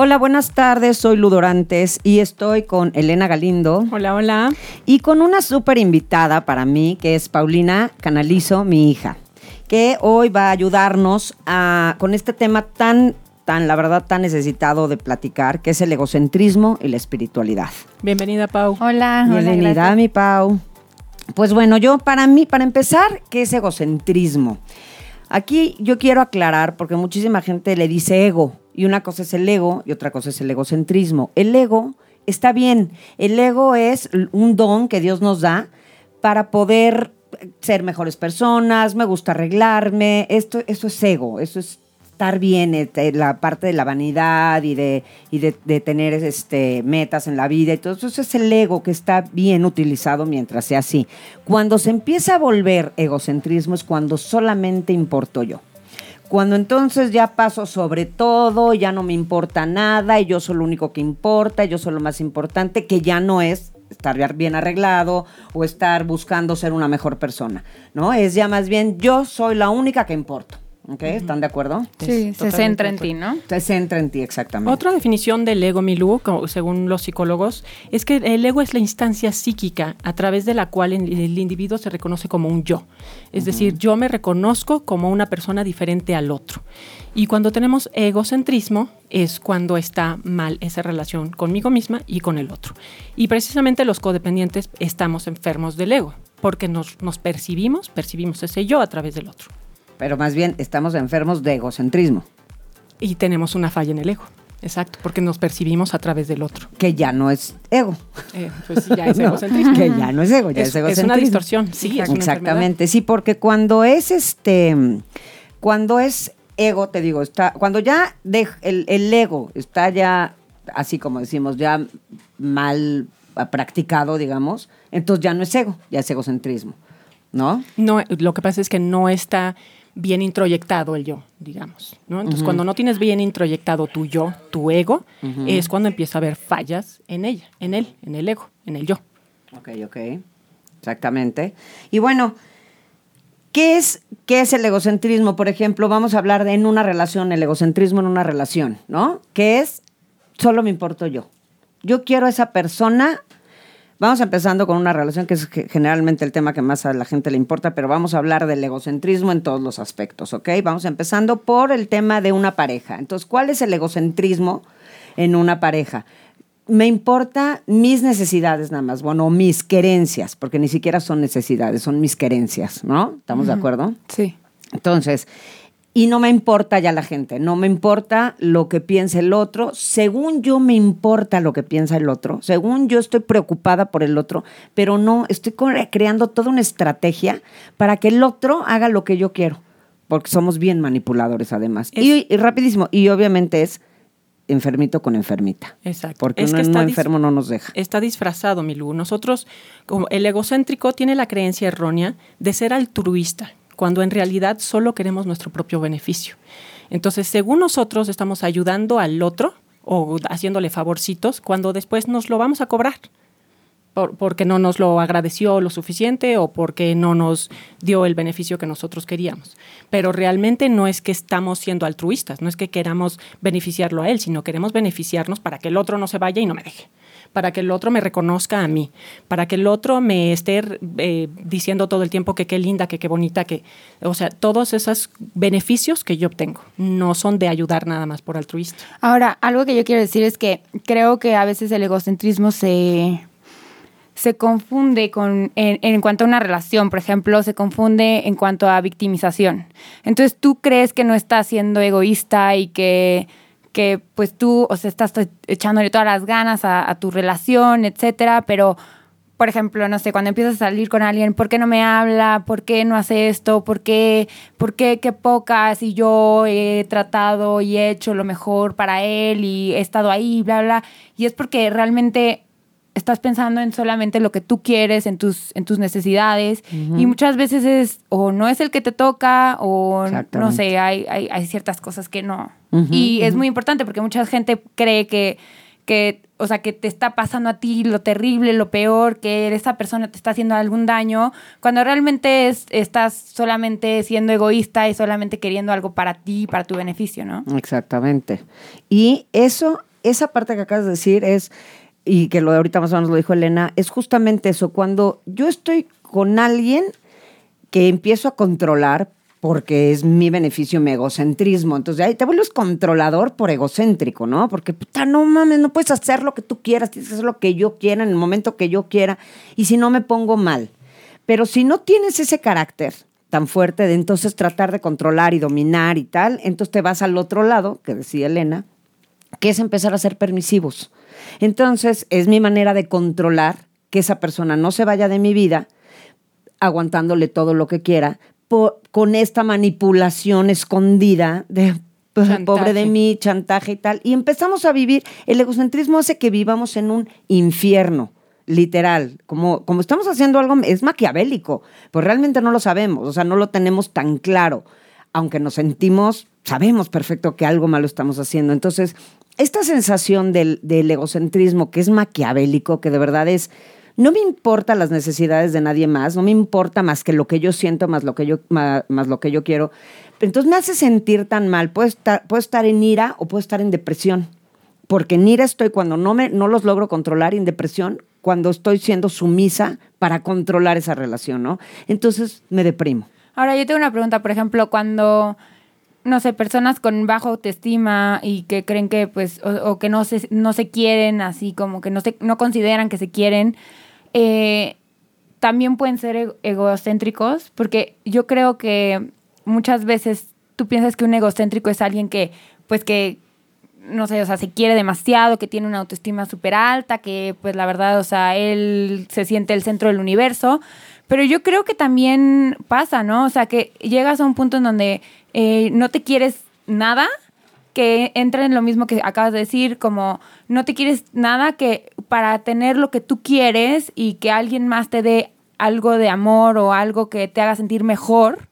Hola, buenas tardes. Soy Ludorantes y estoy con Elena Galindo. Hola, hola. Y con una súper invitada para mí, que es Paulina Canalizo, mi hija, que hoy va a ayudarnos a, con este tema tan, tan, la verdad, tan necesitado de platicar, que es el egocentrismo y la espiritualidad. Bienvenida, Pau. Hola, Bienvenida, hola, mi Pau. Pues bueno, yo para mí, para empezar, ¿qué es egocentrismo? Aquí yo quiero aclarar, porque muchísima gente le dice ego, y una cosa es el ego y otra cosa es el egocentrismo. El ego está bien, el ego es un don que Dios nos da para poder ser mejores personas, me gusta arreglarme, esto, eso es ego, eso es estar bien, este, la parte de la vanidad y de, y de, tener este, metas en la vida y todo eso es el ego que está bien utilizado mientras sea así. Cuando se empieza a volver egocentrismo es cuando solamente importo yo. Cuando entonces ya paso sobre todo, ya no me importa nada y yo soy lo único que importa, yo soy lo más importante, que ya no es estar bien arreglado o estar buscando ser una mejor persona, ¿no? Es ya más bien yo soy la única que importo. ¿Ok? ¿Están de acuerdo? Sí, se centra en ti, ¿no? Se centra en ti, exactamente. Otra definición del ego, Milú, según los psicólogos, es que el ego es la instancia psíquica a través de la cual el, individuo se reconoce como un yo. Es decir, yo me reconozco como una persona diferente al otro. Y cuando tenemos egocentrismo es cuando está mal esa relación conmigo misma y con el otro. Y precisamente los codependientes estamos enfermos del ego, porque nos, nos percibimos, percibimos ese yo a través del otro. Pero más bien estamos enfermos de egocentrismo, Y tenemos una falla en el ego. Exacto, porque nos percibimos a través del otro. que ya no es ego. Eh, pues sí, ya es No, egocentrismo. que ya no es ego, ya es, Es, es egocentrismo. una distorsión, sí, es una Exactamente, sí, porque cuando es este, cuando es ego, te digo, está, cuando ya de- el, el ego está ya, así como decimos, ya mal practicado, digamos, entonces ya no es ego, ya es egocentrismo, ¿no? No, lo que pasa es que no está bien introyectado el yo, digamos. ¿no? Entonces, cuando no tienes bien introyectado tu yo, tu ego, es cuando empieza a haber fallas en ella, en él, en el ego, en el yo. Ok, ok. Exactamente. Y bueno, ¿qué es, ¿qué es el egocentrismo? Por ejemplo, vamos a hablar de en una relación, el egocentrismo en una relación, ¿no? Que es, solo me importo yo. Yo quiero a esa persona. Vamos empezando con una relación que es ge- generalmente el tema que más a la gente le importa, pero vamos a hablar del egocentrismo en todos los aspectos, ¿ok? Vamos empezando por el tema de una pareja. Entonces, ¿cuál es el egocentrismo en una pareja? me importa mis necesidades nada más, bueno, mis querencias, porque ni siquiera son necesidades, son mis querencias, ¿no? ¿Estamos de acuerdo? Sí. Entonces, y no me importa ya la gente, no me importa lo que piense el otro, según yo me importa lo que piensa el otro, según yo estoy preocupada por el otro, pero no, estoy creando toda una estrategia para que el otro haga lo que yo quiero, porque somos bien manipuladores además. Es- Y, y rapidísimo, y obviamente es enfermito con enfermita. Exacto. Porque Es uno que está enfermo no nos deja. Está disfrazado, Milú. Nosotros, como el egocéntrico, tiene la creencia errónea de ser altruista, cuando en realidad solo queremos nuestro propio beneficio. Entonces, según nosotros, estamos ayudando al otro o haciéndole favorcitos, cuando después nos lo vamos a cobrar. Por- porque no nos lo agradeció lo suficiente o porque no nos dio el beneficio que nosotros queríamos. Pero realmente no es que estamos siendo altruistas, no es que queramos beneficiarlo a él, sino queremos beneficiarnos para que el otro no se vaya y no me deje, para que el otro me reconozca a mí, para que el otro me esté eh, diciendo todo el tiempo que qué linda, que qué bonita, que, o sea, todos esos beneficios que yo obtengo no son de ayudar nada más por altruista. Ahora, algo que yo quiero decir es que creo que a veces el egocentrismo se, se confunde con, en, en cuanto a una relación, por ejemplo, se confunde en cuanto a victimización. Entonces tú crees que no estás siendo egoísta y que, que pues tú, o sea, estás echándole todas las ganas a, a tu relación, etcétera, pero por ejemplo, no sé, cuando empiezas a salir con alguien, ¿por qué no me habla? ¿Por qué no hace esto? ¿Por qué? ¿Por qué qué pocas? Y yo he tratado y he hecho lo mejor para él y he estado ahí, bla, bla. Y es porque realmente estás pensando en solamente lo que tú quieres, en tus, en tus necesidades. Y muchas veces es, o no es el que te toca, o no sé, hay, hay, hay ciertas cosas que no. y es muy importante porque mucha gente cree que, que, o sea, que te está pasando a ti lo terrible, lo peor, que esa persona te está haciendo algún daño, cuando realmente es, estás solamente siendo egoísta y solamente queriendo algo para ti, para tu beneficio, ¿no? Exactamente. Y eso, esa parte que acabas de decir es y que lo de ahorita más o menos lo dijo Elena, es justamente eso, cuando yo estoy con alguien que empiezo a controlar porque es mi beneficio, mi egocentrismo. Entonces ahí te vuelves controlador por egocéntrico, ¿no? Porque puta, no mames, no puedes hacer lo que tú quieras, tienes que hacer lo que yo quiera en el momento que yo quiera y si no me pongo mal. Pero si no tienes ese carácter tan fuerte de entonces tratar de controlar y dominar y tal, entonces te vas al otro lado, que decía Elena, que es empezar a ser permisivos. Entonces, es mi manera de controlar que esa persona no se vaya de mi vida aguantándole todo lo que quiera con esta manipulación escondida de pobre de mí, chantaje y tal. Y empezamos a vivir, el egocentrismo hace que vivamos en un infierno literal, como, como estamos haciendo algo, es maquiavélico, pues realmente no lo sabemos, o sea, no lo tenemos tan claro, aunque nos sentimos, sabemos perfecto que algo malo estamos haciendo. Entonces, esta sensación del, egocentrismo que es maquiavélico, que de verdad es, no me importa las necesidades de nadie más, no me importa más que lo que yo siento, más lo que yo, más, lo que yo quiero. Entonces me hace sentir tan mal. Puedo estar, en ira o puedo estar en depresión. Porque en ira estoy cuando no, me, no los logro controlar, en depresión cuando estoy siendo sumisa para controlar esa relación, ¿no? Entonces me deprimo. Ahora, yo tengo una pregunta, por ejemplo, cuando no sé, personas con baja autoestima y que creen que, pues, o, que no se, no se quieren, así como que no, se, no consideran que se quieren, eh, también pueden ser egocéntricos, porque yo creo que muchas veces tú piensas que un egocéntrico es alguien que, pues, que, no sé, o sea, se quiere demasiado, que tiene una autoestima súper alta, que, pues, la verdad, o sea, él se siente el centro del universo, pero yo creo que también pasa, ¿no? O sea, que llegas a un punto en donde eh, no te quieres nada, que entra en lo mismo que acabas de decir, como no te quieres nada que para tener lo que tú quieres y que alguien más te dé algo de amor o algo que te haga sentir mejor,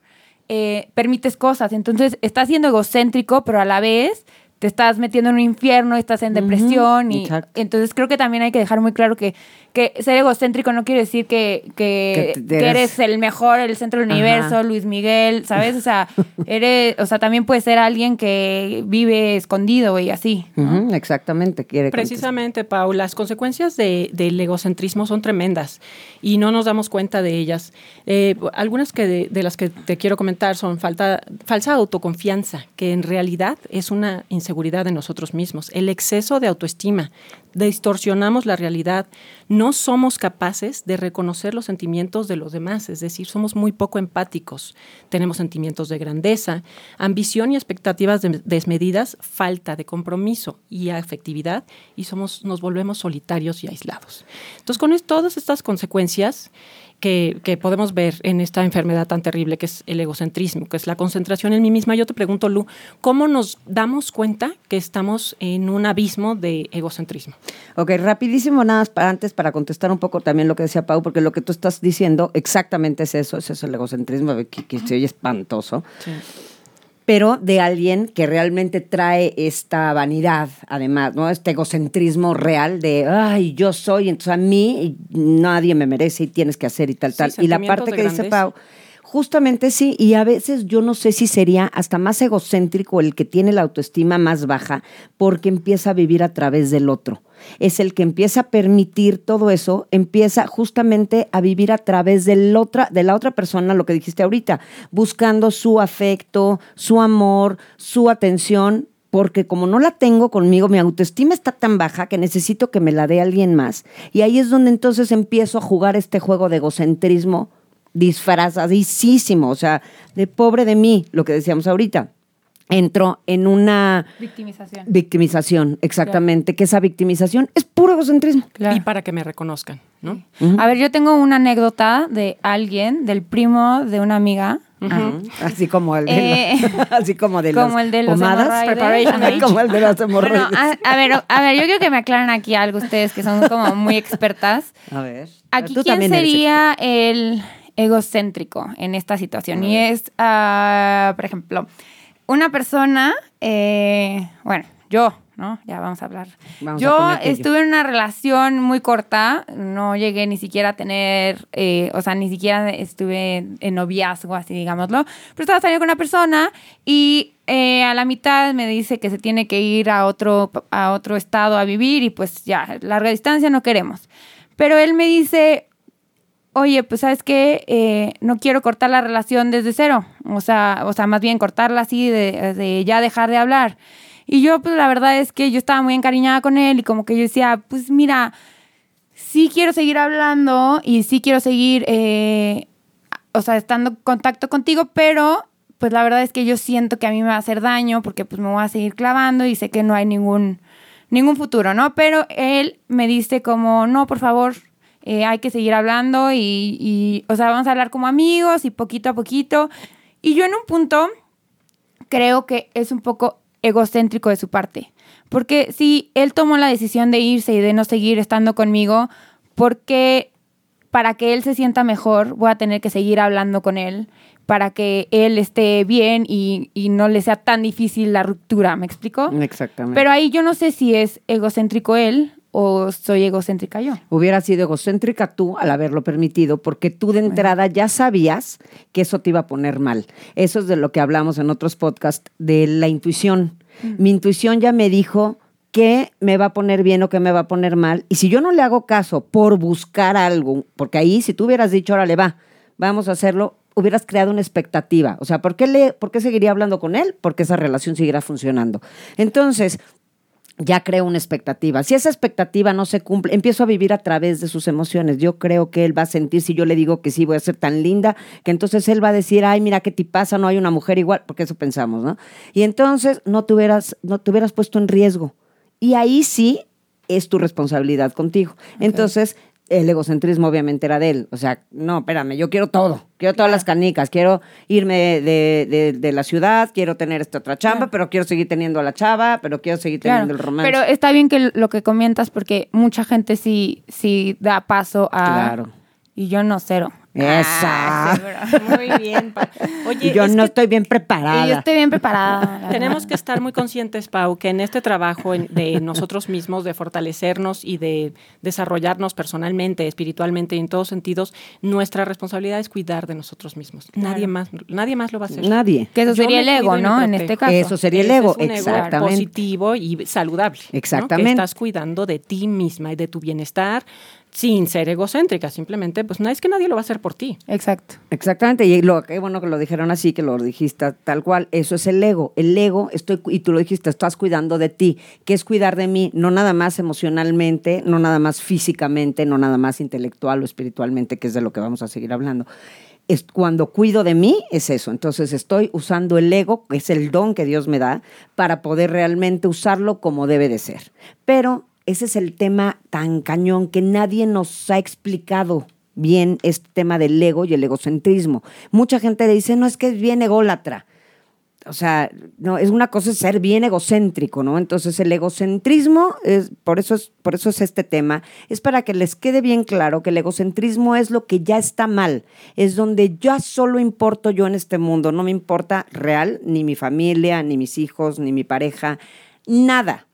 eh, permites cosas. Entonces estás siendo egocéntrico, pero a la vez te estás metiendo en un infierno, estás en depresión y entonces creo que también hay que dejar muy claro que que ser egocéntrico no quiere decir que, que, eres... el mejor, el centro del universo, Luis Miguel, ¿sabes? O sea, eres, o sea, también puede ser alguien que vive escondido y así. exactamente. Quiere Precisamente, Pau, las consecuencias de, del egocentrismo son tremendas y no nos damos cuenta de ellas. Eh, algunas que de, las que te quiero comentar son falta, falsa autoconfianza, que en realidad es una inseguridad de nosotros mismos, el exceso de autoestima, distorsionamos la realidad, no somos capaces de reconocer los sentimientos de los demás, es decir, somos muy poco empáticos, tenemos sentimientos de grandeza, ambición y expectativas desmedidas, falta de compromiso y afectividad y somos, nos volvemos solitarios y aislados. Entonces, con todas estas consecuencias, que, podemos ver en esta enfermedad tan terrible que es el egocentrismo, que es la concentración en mí misma. Yo te pregunto, Lu, ¿cómo nos damos cuenta que estamos en un abismo de egocentrismo? Ok, rapidísimo, nada más para antes para contestar un poco también lo que decía Pau, porque lo que tú estás diciendo exactamente es eso, es eso el egocentrismo, que, que se oye espantoso. Sí pero de alguien que realmente trae esta vanidad, además, ¿no? Este egocentrismo real de, ay, yo soy, entonces a mí nadie me merece y tienes que hacer y tal, tal. Y la parte que dice Pau, Justamente sí, y a veces yo no sé si sería hasta más egocéntrico el que tiene la autoestima más baja porque empieza a vivir a través del otro. Es el que empieza a permitir todo eso, empieza justamente a vivir a través de, otra, de la otra persona, lo que dijiste ahorita, buscando su afecto, su amor, su atención, porque como no la tengo conmigo, mi autoestima está tan baja que necesito que me la dé alguien más. Y ahí es donde entonces empiezo a jugar este juego de egocentrismo disfrazadísimo, o sea, de pobre de mí, lo que decíamos ahorita. Entro en una Victimización. victimización, exactamente, que esa victimización es puro egocentrismo. Claro. Y para que me reconozcan, ¿no? A ver, yo tengo una anécdota de alguien, del primo de una amiga. Así como el de, Eh, la- así como de como las el de los hemorroides. Como el de las Bueno, hemorroides. a, a ver, a ver, yo quiero que me aclaren aquí algo ustedes que son como muy expertas. A ver. Aquí, tú ¿quién sería el egocéntrico en esta situación? Y es, ah, por ejemplo, una persona, eh, bueno, yo, ¿no? Ya vamos a hablar. Vamos yo. estuve en una relación muy corta, no llegué ni siquiera a tener, eh, o sea, ni siquiera estuve en noviazgo, así digámoslo, pero estaba saliendo con una persona y eh, a la mitad me dice que se tiene que ir a otro, a otro estado a vivir y pues ya, larga distancia no queremos. Pero él me dice, oye, pues sabes qué, Eh, no quiero cortar la relación desde cero, o sea, o sea, más bien cortarla así de, ya dejar de hablar. Y yo, pues la verdad es que yo estaba muy encariñada con él y como que yo decía, pues mira, sí quiero seguir hablando y sí quiero seguir, eh, o sea, estando en contacto contigo, pero pues la verdad es que yo siento que a mí me va a hacer daño porque pues me voy a seguir clavando y sé que no hay ningún, ningún futuro, ¿no? Pero él me dice como, no, por favor, eh, hay que seguir hablando y, y, o sea, vamos a hablar como amigos y poquito a poquito. Y yo en un punto creo que es un poco egocéntrico de su parte. Porque si él tomó la decisión de irse y de no seguir estando conmigo, porque para que él se sienta mejor voy a tener que seguir hablando con él, para que él esté bien y, y no le sea tan difícil la ruptura, ¿me explico? Exactamente. Pero ahí yo no sé si es egocéntrico él o soy egocéntrica yo. Hubiera sido egocéntrica tú al haberlo permitido, porque tú de entrada ya sabías que eso te iba a poner mal. Eso es de lo que hablamos en otros podcasts, de la intuición. Mi intuición ya me dijo que me va a poner bien o que me va a poner mal. Y si yo no le hago caso por buscar algo, porque ahí si tú hubieras dicho, órale, va, vamos a hacerlo, hubieras creado una expectativa. O sea, ¿por qué, le, ¿por qué seguiría hablando con él? Porque esa relación seguirá funcionando. Entonces, ya creo una expectativa. Si esa expectativa no se cumple, empiezo a vivir a través de sus emociones. Yo creo que él va a sentir, si yo le digo que sí, voy a ser tan linda, que entonces él va a decir, ay, mira qué pasa, no hay una mujer igual, porque eso pensamos, ¿no? Y entonces no te hubieras, no te hubieras puesto en riesgo. Y ahí sí es tu responsabilidad contigo. Entonces, el egocentrismo obviamente era de él. O sea, no, espérame, yo quiero todo. Quiero todas las canicas. Quiero irme de, de- de la ciudad, quiero tener esta otra chamba, pero quiero seguir teniendo a la chava, pero quiero seguir teniendo el romance. Pero está bien que lo que comentas porque mucha gente sí, sí da paso a... Claro. Y yo no cero. Esa. Ah, seguro. Muy bien. Pa- Oye, yo es no que estoy bien Y yo preparada. estoy bien preparada. Tenemos que estar muy conscientes, Pau, que en este trabajo de nosotros mismos, de fortalecernos y de desarrollarnos personalmente, espiritualmente y en todos sentidos, nuestra responsabilidad es cuidar de nosotros mismos. Nadie más, nadie más lo va a hacer. Nadie. Que eso sería el ego, ¿no? En este caso. Eso sería el ego, es un ego exactamente. positivo y saludable. ¿no? Exactamente. Que estás cuidando de ti misma y de tu bienestar sin ser egocéntrica. Simplemente, pues no es que nadie lo va a hacer por ti. Exacto. Exactamente, y lo qué bueno que lo dijeron así, que lo dijiste tal cual. Eso es el ego. El ego, estoy, y tú lo dijiste, estás cuidando de ti. ¿Qué es cuidar de mí? No nada más emocionalmente, no nada más físicamente, no nada más intelectual o espiritualmente, que es de lo que vamos a seguir hablando. Es cuando cuido de mí, es eso. Entonces estoy usando el ego, que es el don que Dios me da, para poder realmente usarlo como debe de ser. Pero ese es el tema tan cañón que nadie nos ha explicado bien este tema del ego y el egocentrismo. Mucha gente le dice, no, es que es bien ególatra. O sea, no, es una cosa ser bien egocéntrico, ¿no? Entonces el egocentrismo, es, por, eso es, por eso es este tema, es para que les quede bien claro que el egocentrismo es lo que ya está mal, es donde ya solo importo yo en este mundo, no me importa real, ni mi familia, ni mis hijos, ni mi pareja, nada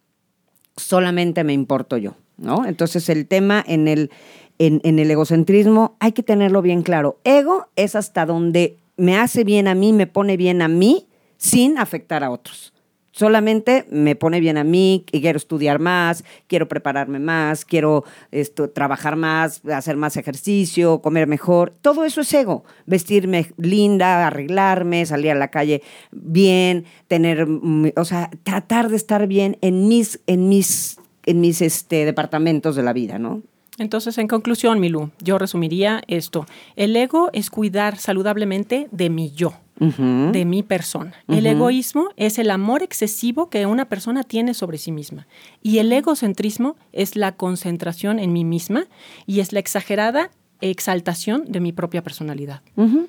solamente me importo yo, ¿no? Entonces el tema en el, en, en el egocentrismo hay que tenerlo bien claro. Ego es hasta donde me hace bien a mí, me pone bien a mí, sin afectar a otros. Solamente me pone bien a mí, que quiero estudiar más, quiero prepararme más, quiero esto, trabajar más, hacer más ejercicio, comer mejor. Todo eso es ego. Vestirme linda, arreglarme, salir a la calle bien, tener, mm, o sea, tratar de estar bien en mis, en mis, en mis este, departamentos de la vida, ¿no? Entonces, en conclusión, Milú, yo resumiría esto. El ego es cuidar saludablemente de mi yo. De mi persona. El egoísmo es el amor excesivo que una persona tiene sobre sí misma. Y el egocentrismo es la concentración en mí misma y es la exagerada exaltación de mi propia personalidad.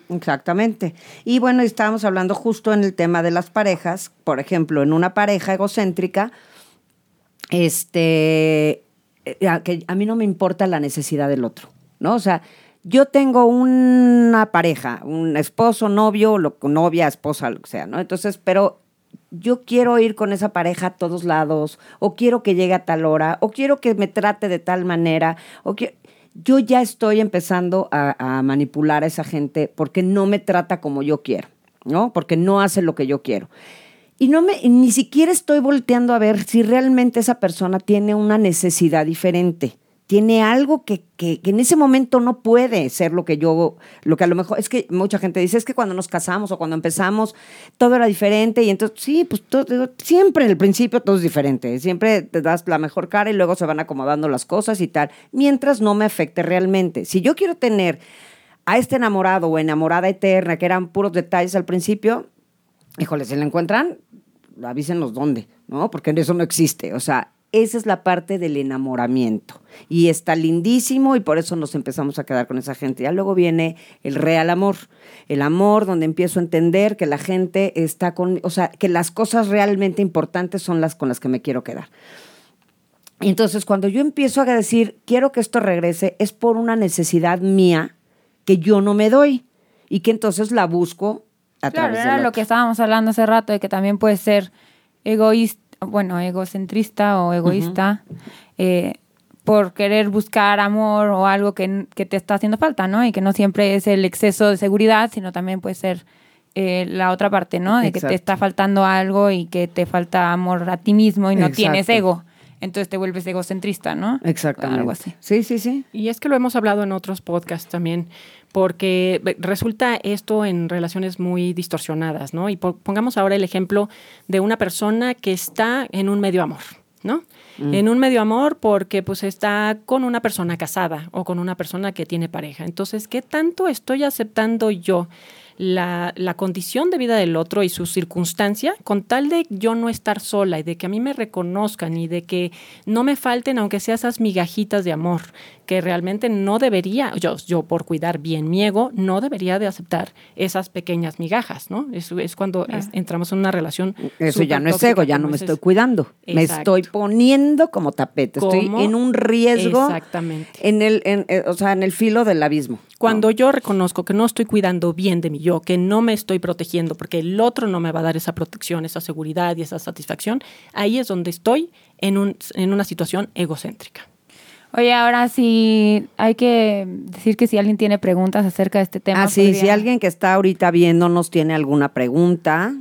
exactamente. Y bueno, estábamos hablando justo en el tema de las parejas. Por ejemplo, en una pareja egocéntrica, este, eh, que a mí no me importa la necesidad del otro, ¿no? O sea, yo tengo una pareja, un esposo, novio, lo, novia, esposa, lo que sea, ¿no? Entonces, pero yo quiero ir con esa pareja a todos lados, o quiero que llegue a tal hora, o quiero que me trate de tal manera, o que yo ya estoy empezando a, a manipular a esa gente porque no me trata como yo quiero, ¿no? Porque no hace lo que yo quiero. Y no me, ni siquiera estoy volteando a ver si realmente esa persona tiene una necesidad diferente tiene algo que, que, en ese momento no puede ser lo que yo, lo que a lo mejor, es que mucha gente dice, es que cuando nos casamos o cuando empezamos, todo era diferente y entonces, sí, pues todo, siempre en el principio todo es diferente, siempre te das la mejor cara y luego se van acomodando las cosas y tal, mientras no me afecte realmente. Si yo quiero tener a este enamorado o enamorada eterna, que eran puros detalles al principio, híjole, si la encuentran, avísenos dónde, ¿no? Porque eso no existe, o sea, esa es la parte del enamoramiento. Y está lindísimo y por eso nos empezamos a quedar con esa gente. Ya luego viene el real amor. El amor donde empiezo a entender que la gente está con, o sea, que las cosas realmente importantes son las con las que me quiero quedar. Y entonces cuando yo empiezo a decir, quiero que esto regrese, es por una necesidad mía que yo no me doy y que entonces la busco a claro, través era lo que estábamos hablando hace rato de que también puede ser egoísta bueno, egocentrista o egoísta, eh, por querer buscar amor o algo que, te está haciendo falta, ¿no? Y que no siempre es el exceso de seguridad, sino también puede ser eh, la otra parte, ¿no? De que te está faltando algo y que te falta amor a ti mismo y no tienes ego entonces te vuelves egocentrista, ¿no? Exactamente. Algo así. Sí, sí, sí. Y es que lo hemos hablado en otros podcasts también, porque resulta esto en relaciones muy distorsionadas, ¿no? Y pongamos ahora el ejemplo de una persona que está en un medio amor, ¿no? Mm. En un medio amor porque pues está con una persona casada o con una persona que tiene pareja. Entonces, ¿qué tanto estoy aceptando yo? la, la, condición de vida del otro y su circunstancia, con tal de yo no estar sola y de que a mí me reconozcan y de que no me falten, aunque sea esas migajitas de amor, que realmente no debería, yo, yo por cuidar bien mi ego, no debería de aceptar esas pequeñas migajas, ¿no? Eso es cuando entramos en una relación. Eso ya no es ego, ya no me estoy cuidando. Me estoy poniendo como tapete, estoy en un riesgo. Exactamente. En el, en, eh, o sea, en el filo del abismo. Cuando yo reconozco que no estoy cuidando bien de mi yo, que no me estoy protegiendo porque el otro no me va a dar esa protección, esa seguridad y esa satisfacción, ahí es donde estoy en, un, en una situación egocéntrica. Oye, ahora sí hay que decir que si alguien tiene preguntas acerca de este tema. Ah, sí, si alguien que está ahorita viéndonos tiene alguna pregunta,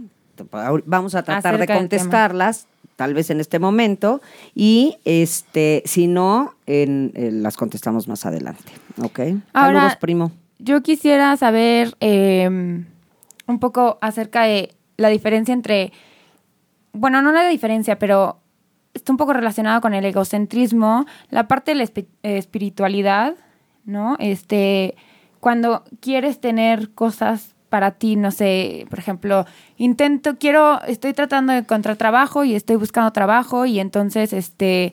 vamos a tratar de contestarlas, tal vez en este momento, y este, si no, en, las contestamos más adelante. ¿Ok? Ahora, Saludos, primo. Yo quisiera saber em, un poco acerca de la diferencia entre, bueno, no la diferencia, pero está un poco relacionado con el egocentrismo, la parte de la espiritualidad, ¿no? Este, cuando quieres tener cosas para ti, no sé, por ejemplo, intento, quiero, estoy tratando de encontrar trabajo y estoy buscando trabajo y entonces, este,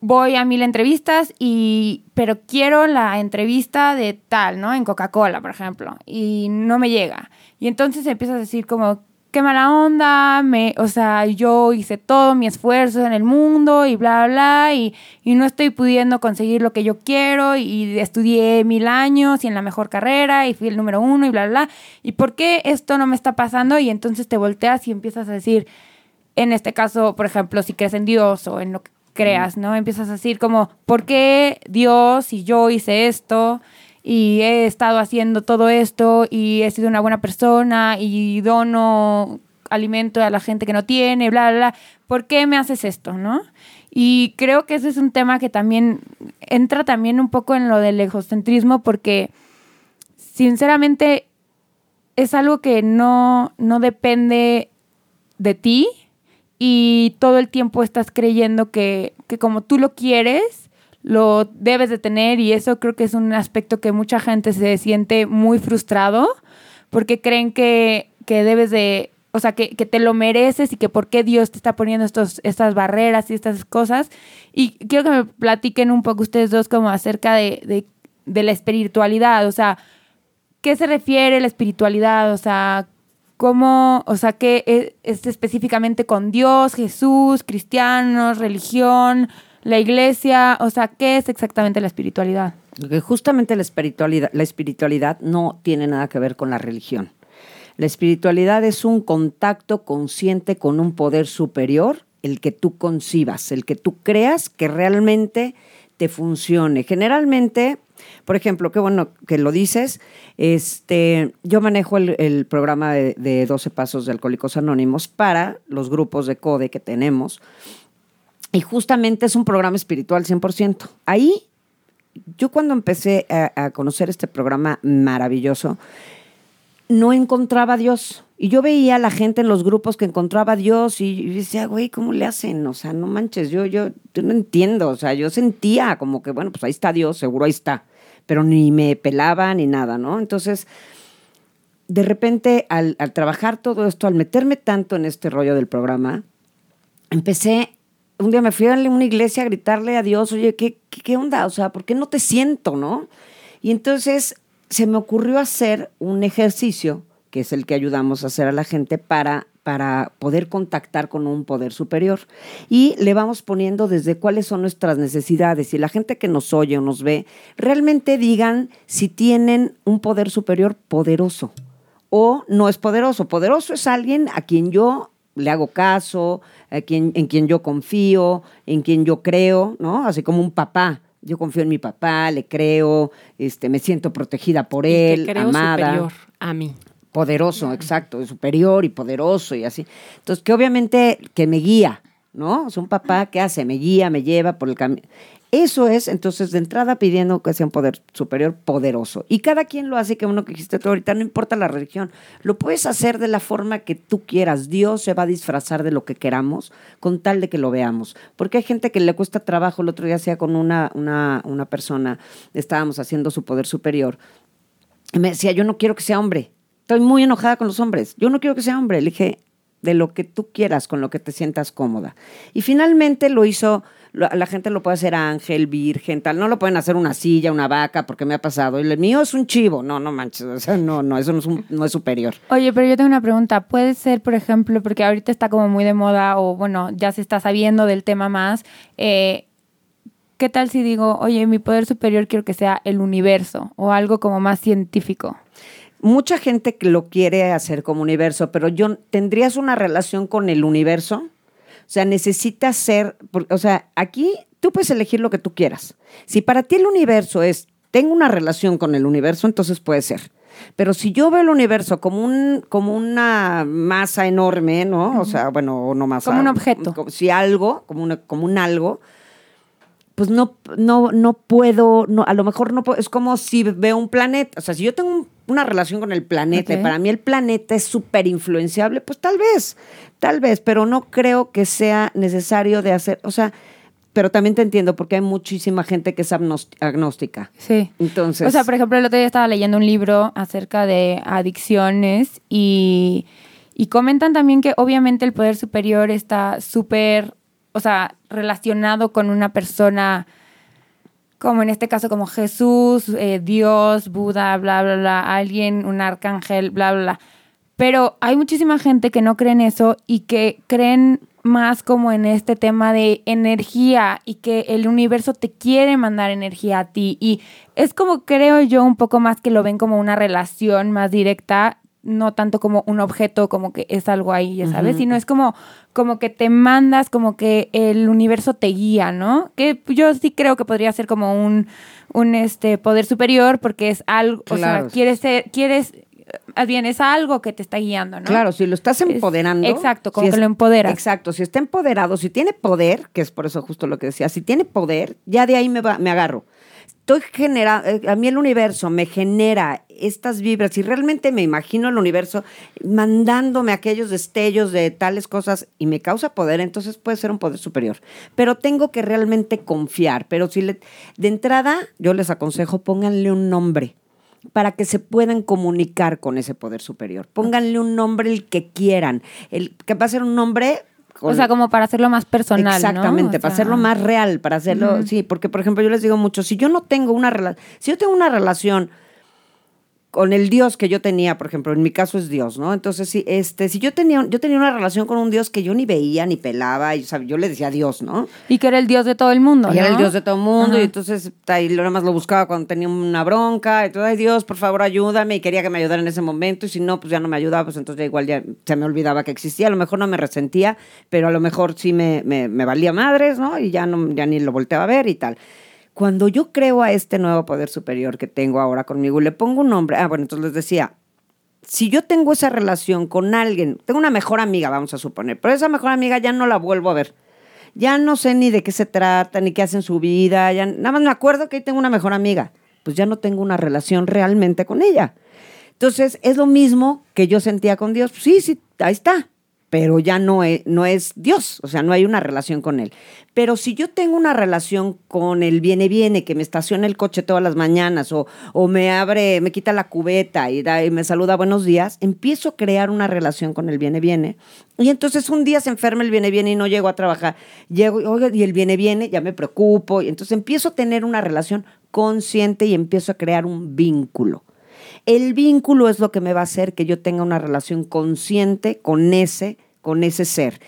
voy a mil entrevistas y, pero quiero la entrevista de tal, ¿no? En Coca-Cola, por ejemplo, y no me llega. Y entonces empiezas a decir como, qué mala onda, me, o sea, yo hice todo mi esfuerzo en el mundo y bla, bla, y, y no estoy pudiendo conseguir lo que yo quiero y estudié mil años y en la mejor carrera y fui el número uno y bla, bla, ¿y por qué esto no me está pasando? Y entonces te volteas y empiezas a decir, en este caso, por ejemplo, si crees en Dios o en lo que creas, ¿no? Empiezas a decir como, ¿por qué Dios y yo hice esto? Y he estado haciendo todo esto y he sido una buena persona y dono alimento a la gente que no tiene, bla, bla, bla. ¿Por qué me haces esto, no? Y creo que ese es un tema que también entra también un poco en lo del egocentrismo porque sinceramente es algo que no, no depende de ti y todo el tiempo estás creyendo que, que como tú lo quieres, lo debes de tener y eso creo que es un aspecto que mucha gente se siente muy frustrado porque creen que, que debes de, o sea, que, que, te lo mereces y que por qué Dios te está poniendo estos, estas barreras y estas cosas. Y quiero que me platiquen un poco ustedes dos como acerca de, de, de la espiritualidad, o sea, ¿qué se refiere la espiritualidad? O sea, cómo, o sea, qué es, es, específicamente con Dios, Jesús, cristianos, religión, la iglesia, o sea, ¿qué es exactamente la espiritualidad? Porque justamente la espiritualidad, la espiritualidad no tiene nada que ver con la religión. La espiritualidad es un contacto consciente con un poder superior, el que tú concibas, el que tú creas que realmente te funcione. Generalmente, por ejemplo, qué bueno que lo dices, este, yo manejo el, el programa de, de 12 Pasos de Alcohólicos Anónimos para los grupos de CODE que tenemos. Y justamente es un programa espiritual 100%. Ahí, yo cuando empecé a, conocer este programa maravilloso, no encontraba a Dios. Y yo veía a la gente en los grupos que encontraba a Dios y, decía, güey, ¿cómo le hacen? O sea, no manches, yo, yo, yo no entiendo. O sea, yo sentía como que, bueno, pues ahí está Dios, seguro ahí está. Pero ni me pelaba ni nada, ¿no? Entonces, de repente, al, al trabajar todo esto, al meterme tanto en este rollo del programa, empecé un día me fui a una iglesia a gritarle a Dios, oye, ¿qué, qué, onda? O sea, ¿por qué no te siento, no? Y entonces se me ocurrió hacer un ejercicio, que es el que ayudamos a hacer a la gente para, para poder contactar con un poder superior. Y le vamos poniendo desde cuáles son nuestras necesidades. Y la gente que nos oye o nos ve, realmente digan si tienen un poder superior poderoso o no es poderoso. Poderoso es alguien a quien yo le hago caso, a quien, en quien yo confío, en quien yo creo, ¿no? Así como un papá. Yo confío en mi papá, le creo, este, me siento protegida por él, y que creo amada. superior a mí. Poderoso, exacto, superior y poderoso y así. Entonces, que obviamente que me guía, ¿no? O sea, un papá que hace, me guía, me lleva por el camino. Eso es, entonces, de entrada pidiendo que sea un poder superior poderoso. Y cada quien lo hace, que uno que dijiste tú ahorita, no importa la religión, lo puedes hacer de la forma que tú quieras. Dios se va a disfrazar de lo que queramos con tal de que lo veamos. Porque hay gente que le cuesta trabajo. El otro día hacía con una, una, una persona, estábamos haciendo su poder superior, y me decía, yo no quiero que sea hombre. Estoy muy enojada con los hombres. Yo no quiero que sea hombre. Le dije, de lo que tú quieras, con lo que te sientas cómoda. Y finalmente lo hizo la gente lo puede hacer ángel, virgen, tal. No lo pueden hacer una silla, una vaca, porque me ha pasado. Y el mío es un chivo. No, no manches. O sea, no, no, eso no es, un, no es superior. Oye, pero yo tengo una pregunta. Puede ser, por ejemplo, porque ahorita está como muy de moda, o bueno, ya se está sabiendo del tema más. Eh, ¿Qué tal si digo, oye, mi poder superior quiero que sea el universo o algo como más científico? Mucha gente que lo quiere hacer como universo, pero yo tendrías una relación con el universo. O sea, necesitas ser, o sea, aquí tú puedes elegir lo que tú quieras. Si para ti el universo es, tengo una relación con el universo, entonces puede ser. Pero si yo veo el universo como un como una masa enorme, ¿no? Uh -huh. O sea, bueno, no masa. Como un objeto. Como, si algo, como, una, como un algo, pues no, no, no puedo, no, a lo mejor no puedo, es como si veo un planeta, o sea, si yo tengo un, una relación con el planeta okay. y para mí el planeta es súper influenciable, pues tal vez, tal vez, pero no creo que sea necesario de hacer, o sea, pero también te entiendo porque hay muchísima gente que es agnóstica. Sí. Entonces. O sea, por ejemplo, el otro día estaba leyendo un libro acerca de adicciones y, y comentan también que obviamente el poder superior está súper, o sea, relacionado con una persona como en este caso como Jesús, eh, Dios, Buda, bla, bla, bla, alguien, un arcángel, bla, bla, bla. Pero hay muchísima gente que no cree en eso y que creen más como en este tema de energía y que el universo te quiere mandar energía a ti. Y es como creo yo un poco más que lo ven como una relación más directa, no tanto como un objeto, como que es algo ahí, ya sabes, uh -huh. sino es como, como que te mandas, como que el universo te guía, ¿no? Que yo sí creo que podría ser como un, un este poder superior porque es algo, claro. o sea, quieres ser, quieres más bien es algo que te está guiando, ¿no? Claro, si lo estás empoderando. Es, exacto, como si que es, lo empoderas. Exacto, si está empoderado, si tiene poder, que es por eso justo lo que decía, si tiene poder, ya de ahí me, va, me agarro. Estoy generando, eh, a mí el universo me genera estas vibras y realmente me imagino el universo mandándome aquellos destellos de tales cosas y me causa poder, entonces puede ser un poder superior. Pero tengo que realmente confiar. Pero si le, de entrada yo les aconsejo pónganle un nombre para que se puedan comunicar con ese poder superior. Pónganle un nombre el que quieran, el que va a ser un nombre o sea, como para hacerlo más personal. Exactamente, para hacerlo más real, para hacerlo, sí, porque por ejemplo yo les digo mucho, si yo no tengo una relación, si yo tengo una relación con el Dios que yo tenía, por ejemplo, en mi caso es Dios, ¿no? Entonces, si, este, si yo tenía, yo tenía una relación con un Dios que yo ni veía, ni pelaba, y yo le decía Dios, ¿no? Y que era el Dios de todo el mundo, y era el Dios de todo el mundo, y entonces ahí nada más lo buscaba cuando tenía una bronca, y todo, ay Dios, por favor, ayúdame, y quería que me ayudara en ese momento, y si no, pues ya no me ayudaba, pues entonces ya igual ya se me olvidaba que existía, a lo mejor no me resentía, pero a lo mejor sí me, me, me valía madres, ¿no? Y ya, no, ya ni lo volteaba a ver y tal cuando yo creo a este nuevo poder superior que tengo ahora conmigo, le pongo un nombre, ah, bueno, entonces les decía, si yo tengo esa relación con alguien, tengo una mejor amiga, vamos a suponer, pero esa mejor amiga ya no la vuelvo a ver. Ya no sé ni de qué se trata, ni qué hace en su vida, ya nada más me acuerdo que ahí tengo una mejor amiga. Pues ya no tengo una relación realmente con ella. Entonces, es lo mismo que yo sentía con Dios. sí, sí, ahí está pero ya no es, no es Dios, o sea, no hay una relación con Él. Pero si yo tengo una relación con el viene, viene, que me estaciona el coche todas las mañanas o, o me abre, me quita la cubeta y, y, me saluda buenos días, empiezo a crear una relación con el viene, viene. Y entonces un día se enferma el viene, viene y no llego a trabajar. Llego y el viene, viene, ya me preocupo. Y entonces empiezo a tener una relación consciente y empiezo a crear un vínculo. El vínculo es lo que me va a hacer que yo tenga una relación consciente con ese, con ese ser.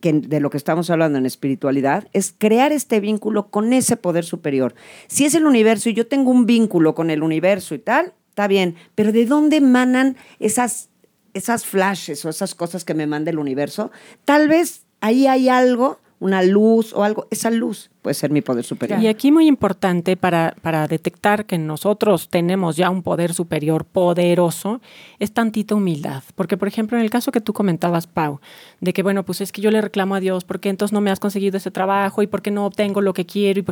Que de lo que estamos hablando en espiritualidad, es crear este vínculo con ese poder superior. Si es el universo y yo tengo un vínculo con el universo y tal, está bien, pero ¿de dónde emanan esas, esas flashes o esas cosas que me manda el universo? Tal vez ahí hay algo una luz o algo, esa luz puede ser mi poder superior. Y aquí muy importante para, para detectar que nosotros tenemos ya un poder superior poderoso, es tantita humildad. Porque, por ejemplo, en el caso que tú comentabas, Pau, de que, bueno, pues es que yo le reclamo a Dios, porque entonces no me has conseguido ese trabajo? ¿Y por qué no obtengo lo que quiero? Y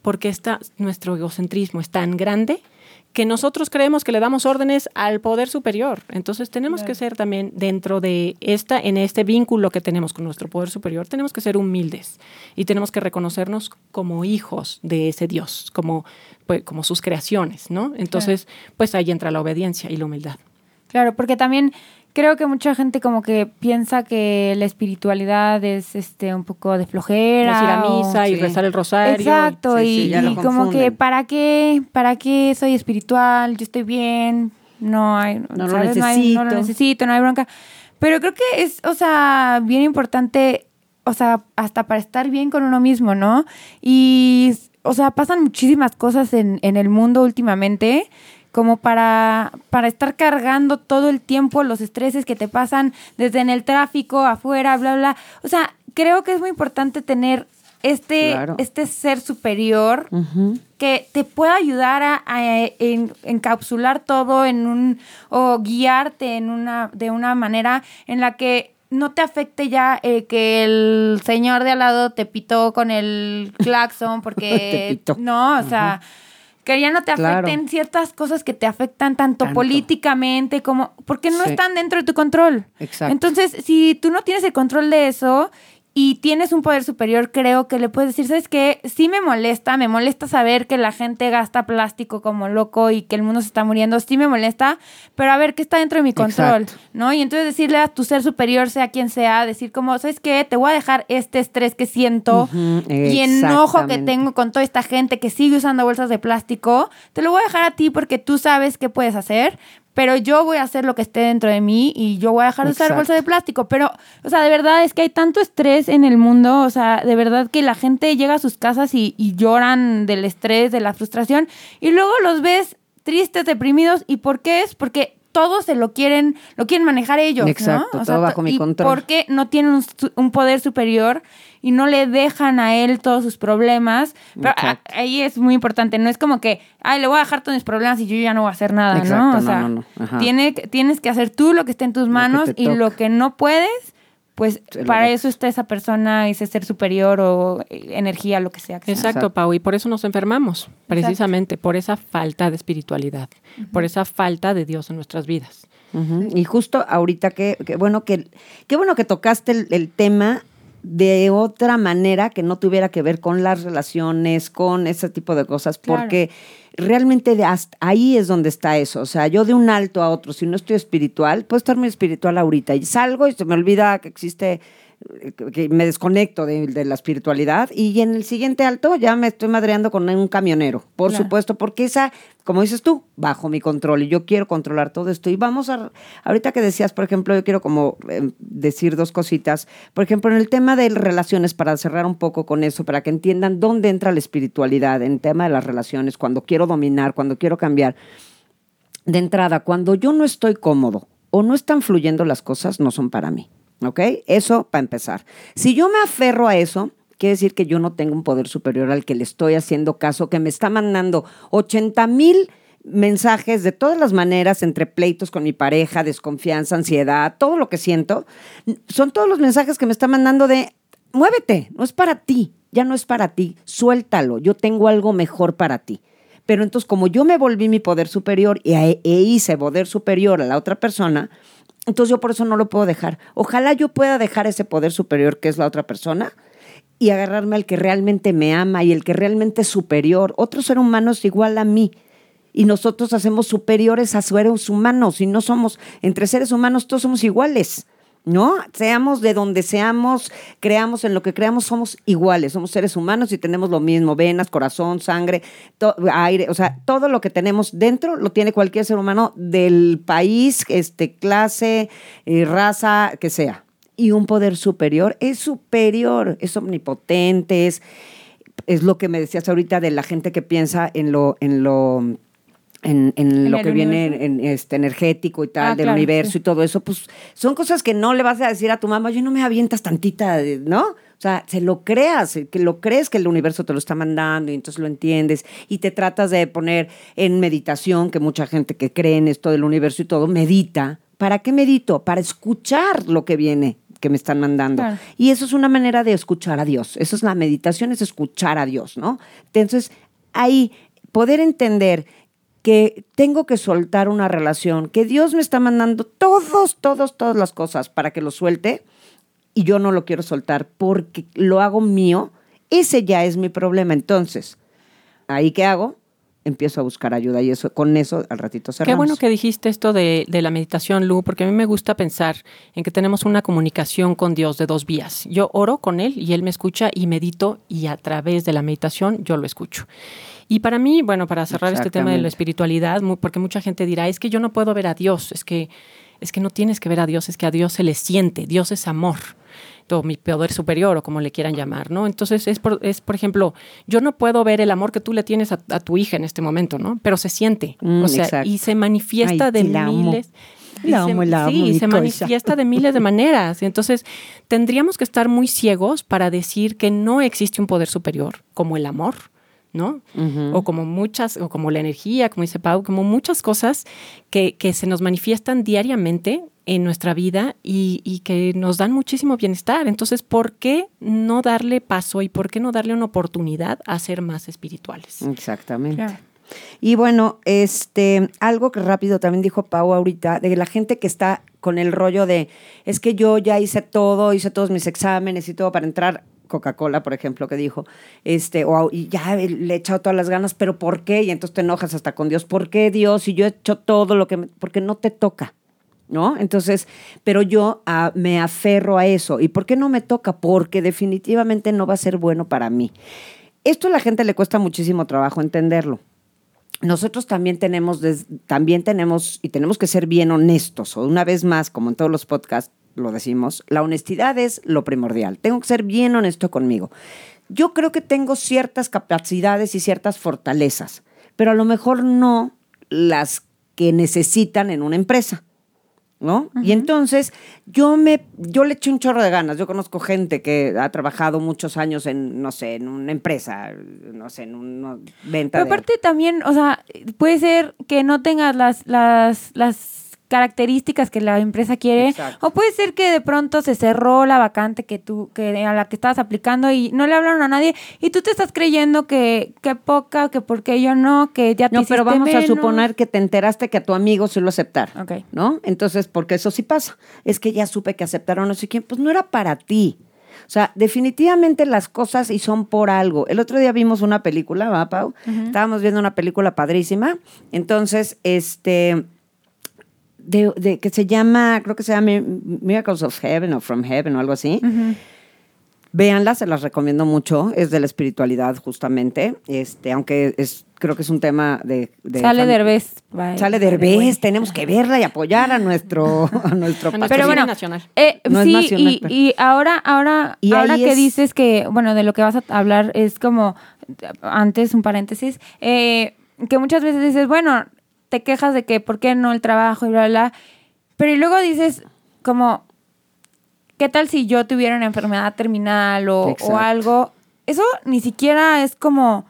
porque está, nuestro egocentrismo es tan grande que nosotros creemos que le damos órdenes al poder superior. Entonces tenemos que ser también dentro de esta, en este vínculo que tenemos con nuestro poder superior, tenemos que ser humildes y tenemos que reconocernos como hijos de ese Dios, como, pues, como sus creaciones, ¿no? Entonces, pues ahí entra la obediencia y la humildad. Claro, porque también creo que mucha gente como que piensa que la espiritualidad es este un poco de flojera. ir a misa y rezar el rosario. Exacto, y, como que ¿para qué? ¿Para qué soy espiritual? Yo estoy bien, no hay, no, lo necesito. no, lo necesito, no hay bronca. Pero creo que es, o sea, bien importante, o sea, hasta para estar bien con uno mismo, ¿no? Y, o sea, pasan muchísimas cosas en, en el mundo últimamente como para, para estar cargando todo el tiempo los estreses que te pasan desde en el tráfico, afuera, bla, bla. O sea, creo que es muy importante tener este, este ser superior que te pueda ayudar a, encapsular todo en un o guiarte en una de una manera en la que no te afecte ya eh, que el señor de al lado te pitó con el claxon porque no, o sea, que ya no te afecten ciertas cosas que te afectan tanto, políticamente como porque no están dentro de tu control. Exacto. Entonces, si tú no tienes el control de eso y tienes un poder superior, creo que le puedes decir, ¿sabes qué? Sí me molesta, me molesta saber que la gente gasta plástico como loco y que el mundo se está muriendo, sí me molesta, pero a ver, ¿qué está dentro de mi control? ¿No? Y entonces decirle a tu ser superior, sea quien sea, decir como, ¿sabes qué? Te voy a dejar este estrés que siento y enojo que tengo con toda esta gente que sigue usando bolsas de plástico, te lo voy a dejar a ti porque tú sabes qué puedes hacer, pero yo voy a hacer lo que esté dentro de mí y yo voy a dejar de usar bolsa de plástico. Pero, o sea, de verdad es que hay tanto estrés en el mundo, o sea, de verdad que la gente llega a sus casas y, lloran del estrés, de la frustración, y luego los ves tristes, deprimidos, ¿y por qué es? Porque todos se lo quieren, lo quieren manejar ellos, Exacto, ¿no? todo bajo mi control. Porque no tienen un, un poder superior y no le dejan a él todos sus problemas. Pero ahí es muy importante, no es como que, ay, le voy a dejar todos mis problemas y yo ya no voy a hacer nada, ¿no? O sea, tiene, tienes que hacer tú lo que esté en tus manos y lo que no puedes, pues para eso está esa persona, ese ser superior o eh, energía, lo que sea. Exacto, Pau, y por eso nos enfermamos, precisamente por esa falta de espiritualidad, por esa falta de Dios en nuestras vidas. Y justo ahorita que, bueno que qué bueno que tocaste el tema de otra manera que no tuviera que ver con las relaciones, con ese tipo de cosas, Claro. porque realmente hasta ahí es donde está eso. O sea, yo de un alto a otro, si no estoy espiritual, puedo estar muy espiritual ahorita y salgo y se me olvida que existe, que- me desconecto de, de la espiritualidad y en el siguiente alto ya me estoy madreando con un camionero, por Claro. supuesto, porque esa, como dices tú, bajo mi control y yo quiero controlar todo esto. Y vamos a, ahorita que decías, por ejemplo, yo quiero como eh, decir dos cositas. Por ejemplo, en el tema de relaciones, para cerrar un poco con eso, para que entiendan dónde entra la espiritualidad en tema de las relaciones, cuando quiero dominar, cuando quiero cambiar. De entrada, cuando yo no estoy cómodo o no están fluyendo las cosas, no son para mí. ¿Ok? Eso para empezar. Si yo me aferro a eso, quiere decir que yo no tengo un poder superior al que le estoy haciendo caso, que me está mandando 80 mil mensajes de todas las maneras, entre pleitos con mi pareja, desconfianza, ansiedad, todo lo que siento. Son todos los mensajes que me está mandando de, muévete, no es para ti, ya no es para ti, suéltalo, yo tengo algo mejor para ti. Pero entonces, como yo me volví mi poder superior y e, hice poder superior a la otra persona, entonces yo por eso no lo puedo dejar. Ojalá yo pueda dejar ese poder superior que es la otra persona y agarrarme al que realmente me ama y el que realmente es superior. Otro ser humano es igual a mí. Y nosotros hacemos superiores a seres humanos y no somos, entre seres humanos todos somos iguales. ¿No? Seamos de donde seamos, creamos en lo que creamos, somos iguales, somos seres humanos y tenemos lo mismo, venas, corazón, sangre, aire, o sea, todo lo que tenemos dentro lo tiene cualquier ser humano del país, este, clase, eh, raza, que sea. Y un poder superior es superior, es omnipotente, es, es lo que me decías ahorita de la gente que piensa en lo, en lo en, en ¿En lo que viene en, este energético y tal, Ah, del claro, universo sí. y todo eso, pues son cosas que no le vas a decir a tu mamá, oye, no me avientas tantita, de-", ¿no? O sea, se lo creas, que lo crees que el universo te lo está mandando y entonces lo entiendes y te tratas de poner en meditación, que mucha gente que cree en esto del universo y todo, medita. ¿Para qué medito? Para escuchar lo que viene que me están mandando. Claro. Y eso es una manera de escuchar a Dios. Eso es la meditación, es escuchar a Dios, ¿no? Entonces, ahí poder entender que tengo que soltar una relación, que Dios me está mandando todos, todos, todas las cosas para que lo suelte y yo no lo quiero soltar porque lo hago mío, ese ya es mi problema. Entonces, ¿ahí qué hago? Empiezo a buscar ayuda y eso, con eso al ratito cerramos. Qué bueno que dijiste esto de, de la meditación, Lu, porque a mí me gusta pensar en que tenemos una comunicación con Dios de dos vías. Yo oro con Él y Él me escucha y medito y a través de la meditación yo lo escucho. Y para mí, bueno, para cerrar este tema de la espiritualidad, porque mucha gente dirá, es que yo no puedo ver a Dios, es que, es que no tienes que ver a Dios, es que a Dios se le siente, Dios es amor o mi poder superior o como le quieran llamar, ¿no? Entonces es por, es, por ejemplo, yo no puedo ver el amor que tú le tienes a, a tu hija en este momento, ¿no? Pero se siente, Mm, o sea, exacto. y se manifiesta Ay, de la miles. La se- amo, la amo, Sí, se cosa. manifiesta de miles de maneras. Entonces, tendríamos que estar muy ciegos para decir que no existe un poder superior como el amor, ¿no? O como muchas, o como la energía, como dice Pau, como muchas cosas que, que se nos manifiestan diariamente en nuestra vida y, y que nos dan muchísimo bienestar. Entonces, ¿por qué no darle paso y por qué no darle una oportunidad a ser más espirituales? Exactamente. Claro. Y bueno, este, algo que rápido también dijo Pau ahorita, de la gente que está con el rollo de, es que yo ya hice todo, hice todos mis exámenes y todo para entrar, Coca-Cola, por ejemplo, que dijo, este, o y ya le he echado todas las ganas, pero ¿por qué? Y entonces te enojas hasta con Dios, ¿por qué Dios? Si yo he hecho todo lo que, me- porque no te toca. ¿No? Entonces, pero yo ah, me aferro a eso. ¿Y por qué no me toca? Porque definitivamente no va a ser bueno para mí. Esto a la gente le cuesta muchísimo trabajo entenderlo nosotros también tenemos, también tenemos, y tenemos que ser bien honestos, o una vez más, como en todos los podcasts lo decimos, la honestidad es lo primordial. Tengo que ser bien honesto conmigo. Yo creo que tengo ciertas capacidades y ciertas fortalezas, pero a lo mejor no las que necesitan en una empresa. ¿no? Y entonces yo me, yo le eché un chorro de ganas. Yo conozco gente que ha trabajado muchos años en, no sé, en una empresa, no sé, en una venta Pero de aparte también, o sea, puede ser que no tengas las, las, las características que la empresa quiere, Exacto. o puede ser que de pronto se cerró la vacante que tú, que a la que estabas aplicando y no le hablaron a nadie, y tú te estás creyendo que, que poca, que porque yo no, que ya te No, pero vamos a suponer que te enteraste que a tu amigo sí lo aceptaron. Ok. ¿No? Entonces, porque eso sí pasa. Es que ya supe que aceptaron no sé quién. Pues no era para ti. O sea, definitivamente las cosas y son por algo. El otro día vimos una película, ¿va, Pau? Estábamos viendo una película padrísima. Entonces, este... De, de- que se llama, creo que se llama Miracles of Heaven o From Heaven o algo así. Véanla, se las recomiendo mucho. Es de la espiritualidad, justamente. Este, aunque es, creo que es un tema de. de Sale Derbez. Sale Derbez, tenemos que verla y apoyar a nuestro, a nuestro. Pero bueno, nacional. eh, No es sí, nacional, y, pero- y ahora, ahora, Y ahora que es- dices que, bueno, de lo que vas a hablar es como, antes un paréntesis, eh, que muchas veces dices, bueno, te quejas de que por qué no el trabajo y bla, bla, bla, pero y luego dices como, ¿qué tal si yo tuviera una enfermedad terminal o, o algo? Eso ni siquiera es como...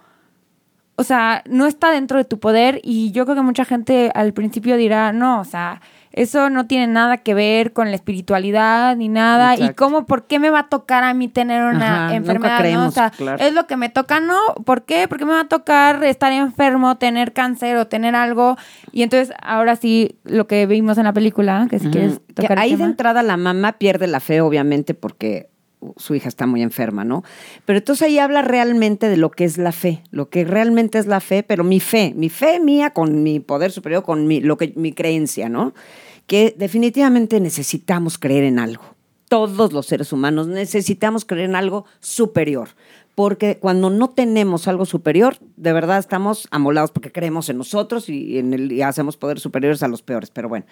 O sea, no está dentro de tu poder y yo creo que mucha gente al principio dirá, no, o sea, eso no tiene nada que ver con la espiritualidad ni nada. ¿Y cómo, por qué me va a tocar a mí tener una Ajá, enfermedad? ¿no? creemos, O sea, claro. es lo que me toca, ¿no? ¿Por qué? Porque me va a tocar estar enfermo, tener cáncer o tener algo. Y entonces, ahora sí, lo que vimos en la película, que si quieres. Que tocar el ahí de entrada la mamá pierde la fe, obviamente, porque su hija está muy enferma, ¿no? Pero entonces ahí habla realmente de lo que es la fe, lo que realmente es la fe, pero mi fe, mi fe mía con mi poder superior, con mi, lo que, mi creencia, ¿no? Que definitivamente necesitamos creer en algo. Todos los seres humanos necesitamos creer en algo superior. Porque cuando no tenemos algo superior, de verdad estamos amolados porque creemos en nosotros y, en el, y hacemos poderes superiores a los peores. Pero bueno,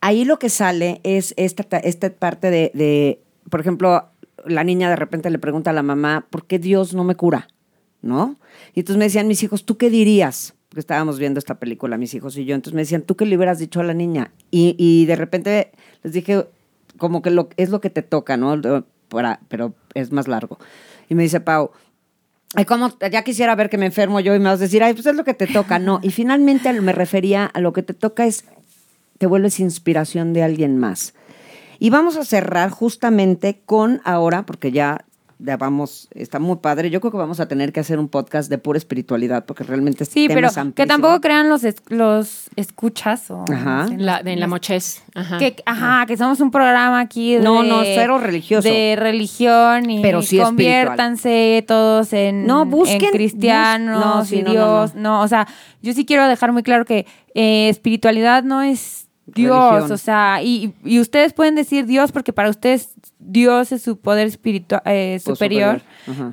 ahí lo que sale es esta, ta- esta parte de, de, por ejemplo, la niña de repente le pregunta a la mamá, ¿por qué Dios no me cura? ¿No? Y entonces me decían mis hijos, ¿tú qué dirías? Porque estábamos viendo esta película, mis hijos y yo. Entonces me decían, ¿tú qué le hubieras dicho a la niña? Y, y de repente les dije, como que lo, es lo que te toca, ¿no? Pero es más largo. Y me dice Pau, Ay, como ya quisiera ver que me enfermo yo y me vas a decir, ay, pues es lo que te toca. No. Y finalmente me refería a lo que te toca es, te vuelves inspiración de alguien más. Y vamos a cerrar justamente con ahora, porque ya, ya vamos, está muy padre. Yo creo que vamos a tener que hacer un podcast de pura espiritualidad, porque realmente Sí, tema pero es que tampoco crean los, es- los escuchas o... Ajá. no sé, La, de, en la mochés. Ajá. Que, ajá, que somos un programa aquí de... No, no, cero religioso. De religión y Pero sí conviértanse todos en, No, busquen- en cristianos bus- no, sí, y no, no, Dios. no. No, o sea, yo sí quiero dejar muy claro que eh, espiritualidad no es Dios, Religión. o sea, y, y ustedes pueden decir Dios porque para ustedes Dios es su poder espiritual O superior,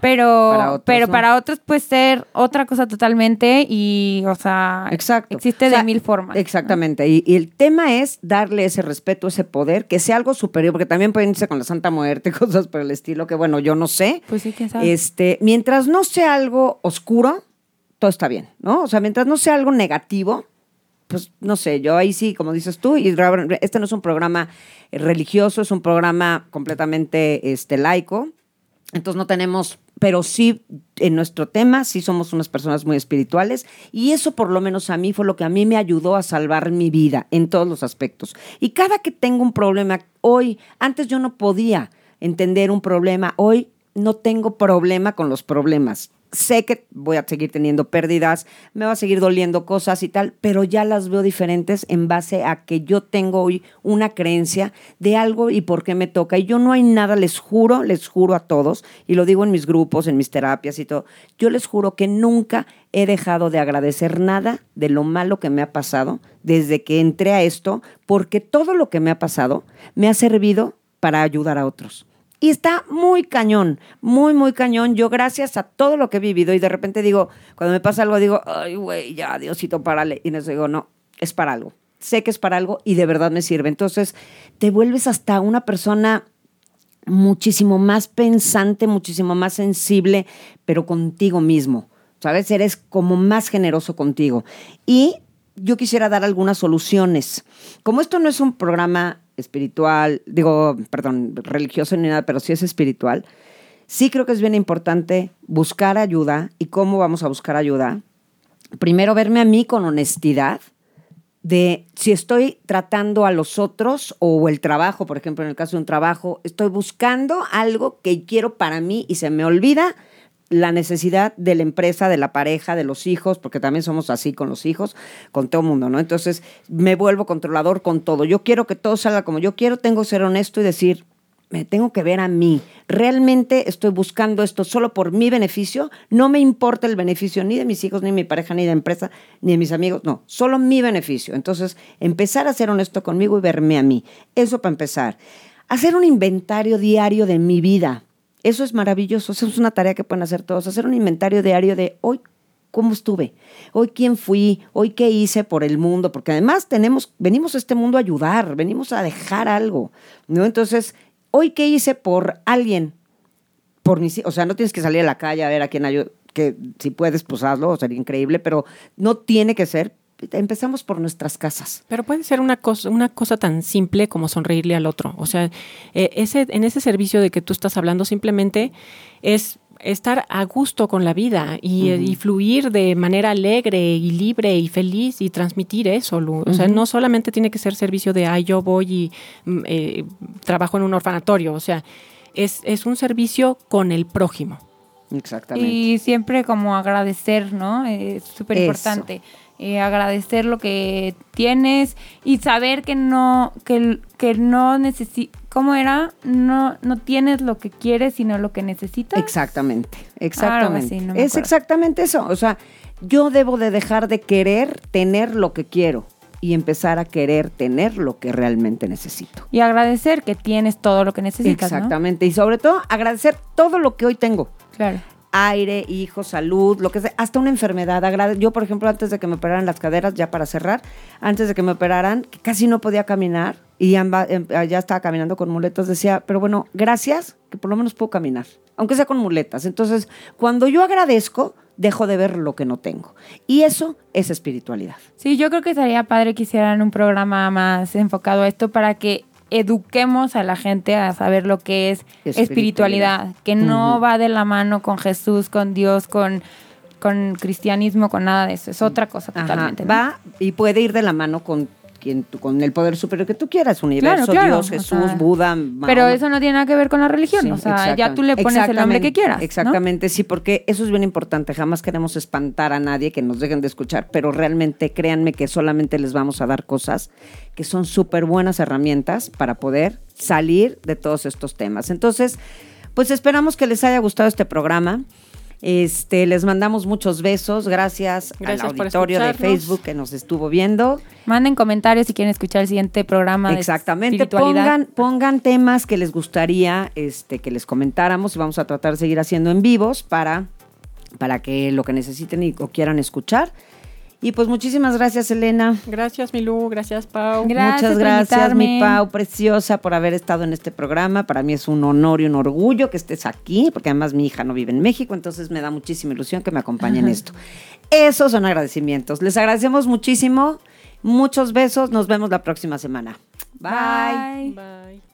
pero Para otros, pero no. para otros puede ser otra cosa totalmente y, o sea, Exacto. existe O sea, de mil formas. ¿no? Exactamente. Y, y el tema es darle ese respeto, ese poder, que sea algo superior, porque también pueden irse con la Santa Muerte, cosas por el estilo, que bueno, yo no sé. Pues sí, quién sabe. Este, mientras no sea algo oscuro, todo está bien, ¿no? O sea, mientras no sea algo negativo, pues no sé, yo ahí sí, como dices tú, y este no es un programa eh, religioso, es un programa completamente este, laico. Entonces no tenemos, pero sí en nuestro tema, sí somos unas personas muy espirituales y eso por lo menos a mí fue lo que a mí me ayudó a salvar mi vida en todos los aspectos. Y cada que tengo un problema, hoy, antes yo no podía entender un problema, hoy no tengo problema con los problemas. Sé que voy a seguir teniendo pérdidas, me va a seguir doliendo cosas y tal, pero ya las veo diferentes en base a que yo tengo hoy una creencia de algo y por qué me toca. Y yo no hay nada, les juro, les juro a todos, y lo digo en mis grupos, en mis terapias y todo, yo les juro que nunca he dejado de agradecer nada de lo malo que me ha pasado desde que entré a esto, porque todo lo que me ha pasado me ha servido para ayudar a otros. Y está muy cañón, muy, muy cañón. Yo, gracias a todo lo que he vivido, y de repente digo, cuando me pasa algo, digo, ay, güey, ya, Diosito, párale. Y no digo, no, es para algo. Sé que es para algo y de verdad me sirve. Entonces, te vuelves hasta una persona muchísimo más pensante, muchísimo más sensible, pero contigo mismo. ¿Sabes? Eres como más generoso contigo. Y yo quisiera dar algunas soluciones. Como esto no es un programa espiritual, digo, perdón, religioso ni nada, pero sí es espiritual, sí creo que es bien importante buscar ayuda. ¿Y cómo vamos a buscar ayuda? Primero, verme a mí con honestidad de si estoy tratando a los otros o el trabajo, por ejemplo, en el caso de un trabajo, estoy buscando algo que quiero para mí y se me olvida la necesidad de la empresa, de la pareja, de los hijos, porque también somos así con los hijos, con todo el mundo, ¿no? Entonces me vuelvo controlador con todo. Yo quiero que todo salga como yo quiero, tengo que ser honesto y decir, me tengo que ver a mí. Realmente estoy buscando esto solo por mi beneficio. No me importa el beneficio ni de mis hijos, ni de mi pareja, ni de la empresa, ni de mis amigos. No, solo mi beneficio. Entonces, empezar a ser honesto conmigo y verme a mí. Eso para empezar. Hacer un inventario diario de mi vida. Eso es maravilloso. Eso es una tarea que pueden hacer todos. Hacer un inventario diario de hoy cómo estuve, hoy quién fui, hoy qué hice por el mundo, porque además tenemos, venimos a este mundo a ayudar, venimos a dejar algo, ¿no? Entonces, hoy qué hice por alguien, por mis, o sea, no tienes que salir a la calle a ver a quién ayuda, que si puedes, pues hazlo, sería increíble, pero no tiene que ser. Empezamos por nuestras casas. Pero puede ser una cosa, una cosa tan simple como sonreírle al otro. O sea, eh, ese, en ese servicio de que tú estás hablando, simplemente es estar a gusto con la vida y, y, fluir de manera alegre y libre y feliz y transmitir eso. O sea, no solamente tiene que ser servicio de, ay, yo voy y mm, eh, trabajo en un orfanatorio. O sea, es, es un servicio con el prójimo. Exactamente. Y siempre como agradecer, ¿no? Es súper importante. Eh, agradecer lo que tienes y saber que no, que, que no necesitas, ¿cómo era? No, no tienes lo que quieres, sino lo que necesitas. Exactamente, exactamente. Así, no es exactamente eso. O sea, yo debo de dejar de querer tener lo que quiero y empezar a querer tener lo que realmente necesito. Y agradecer que tienes todo lo que necesitas. Exactamente. ¿no? Y sobre todo agradecer todo lo que hoy tengo. Claro aire, hijos, salud, lo que sea, hasta una enfermedad. Yo, por ejemplo, antes de que me operaran las caderas, ya para cerrar, antes de que me operaran, casi no podía caminar y ya, ya estaba caminando con muletas, decía, pero bueno, gracias, que por lo menos puedo caminar, aunque sea con muletas. Entonces, cuando yo agradezco, dejo de ver lo que no tengo. Y eso es espiritualidad. Sí, yo creo que sería padre que hicieran un programa más enfocado a esto para que eduquemos a la gente a saber lo que es espiritualidad, que no va de la mano con Jesús, con Dios, con, con cristianismo, con nada de eso. Es otra cosa totalmente. Va y puede ir de la mano con quien, con el poder superior que tú quieras, universo, Dios, Jesús, Buda. Pero eso no tiene nada que ver con la religión, o sea, ya tú le pones el nombre que quieras. Exactamente, sí, porque eso es bien importante. Jamás queremos espantar a nadie que nos dejen de escuchar, pero realmente créanme que solamente les vamos a dar cosas que son súper buenas herramientas para poder salir de todos estos temas. Entonces, pues esperamos que les haya gustado este programa. Este, les mandamos muchos besos. Gracias, al auditorio de Facebook que nos estuvo viendo. Manden comentarios si quieren escuchar el siguiente programa. Exactamente. pongan, pongan temas que les gustaría este, que les comentáramos y vamos a tratar de seguir haciendo en vivos para, para que lo que necesiten y, o quieran escuchar. Y pues muchísimas gracias, Elena. Gracias, Milú. Gracias, Pau. Muchas gracias, mi Pau, preciosa, por haber estado en este programa. Para mí es un honor y un orgullo que estés aquí, porque además mi hija no vive en México, entonces me da muchísima ilusión que me acompañen en esto. Esos son agradecimientos. Les agradecemos muchísimo. Muchos besos. Nos vemos la próxima semana. Bye. Bye.